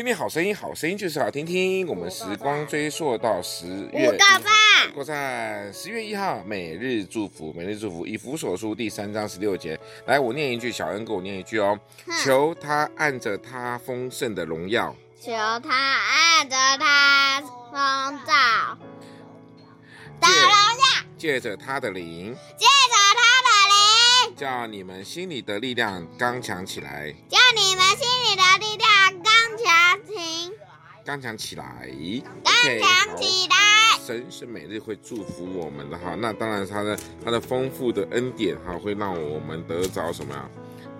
听听好声音，好声音就是好听听。我们时光追溯到十月，过赞。十月一号，每日祝福，每日祝福，以福所书第三章十六节，来，我念一句，小恩给我念一句哦。求他按着他丰盛的荣耀，求他按着他丰盛的荣耀，借着他的灵，借着他的灵，叫你们心里的力量刚强起来，叫你们心里的力量。刚强起来，刚强起来。神是每日会祝福我们的哈，那当然他的他的丰富的恩典哈，会让我们得着什么呀？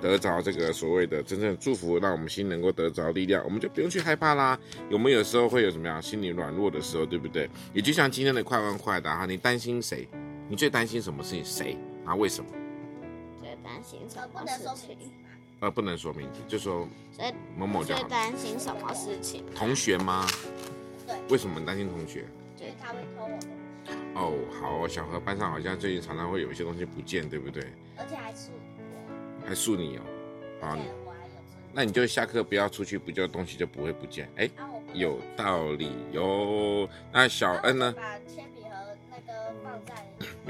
得着这个所谓的真正的祝福，让我们心能够得着力量，我们就不用去害怕啦。我们有时候会有什么样心里软弱的时候，对不对？也就像今天的快问快答哈，你担心谁？你最担心什么事情？谁啊？为什么？最担心什么事情？呃，不能说名字，就说某某叫。最担心什么事情？同学吗？对。为什么担心同学？因为他会偷我的。哦，好，小何班上好像最近常常会有一些东西不见，对不对？而且还是我。还树你哦，好，那你就下课不要出去，不就东西就不会不见？哎，有道理哟。那小恩呢？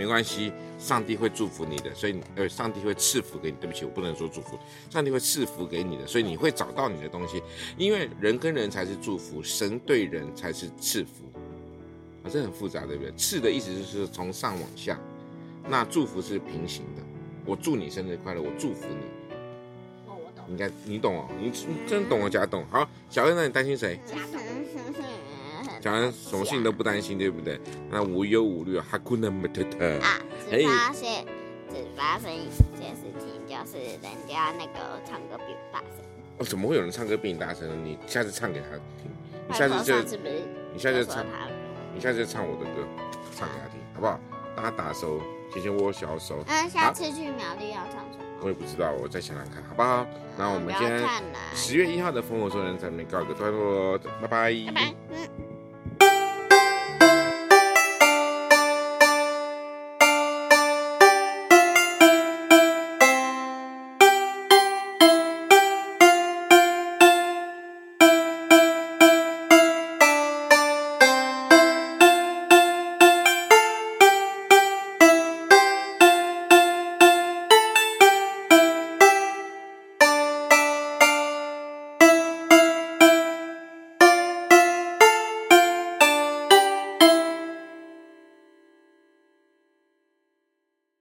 没关系，上帝会祝福你的，所以呃，上帝会赐福给你。对不起，我不能说祝福，上帝会赐福给你的，所以你会找到你的东西。因为人跟人才是祝福，神对人才是赐福啊，这很复杂，对不对？赐的意思就是从上往下，那祝福是平行的。我祝你生日快乐，我祝福你。哦，我懂。应该你懂哦，你真懂哦，假懂。好，小恩，那你担心谁？假懂。讲完什么事情都不担心，对不对？那无忧无虑，哈库那么特特啊！只发现，只发生一件事情，就是人家那个唱歌比我大声。哦，怎么会有人唱歌比你大声呢？你下次唱给他听。你下次就，你下次就唱，你下次就唱我的歌，唱给他听，好不好？让他打手，牵牵我小手。嗯，下次去苗栗要唱什么？我也不知道，我再想想看，好不好？那我们今天十月一号的丰禾硕恩在这边告一个段落，拜拜。拜拜。嗯。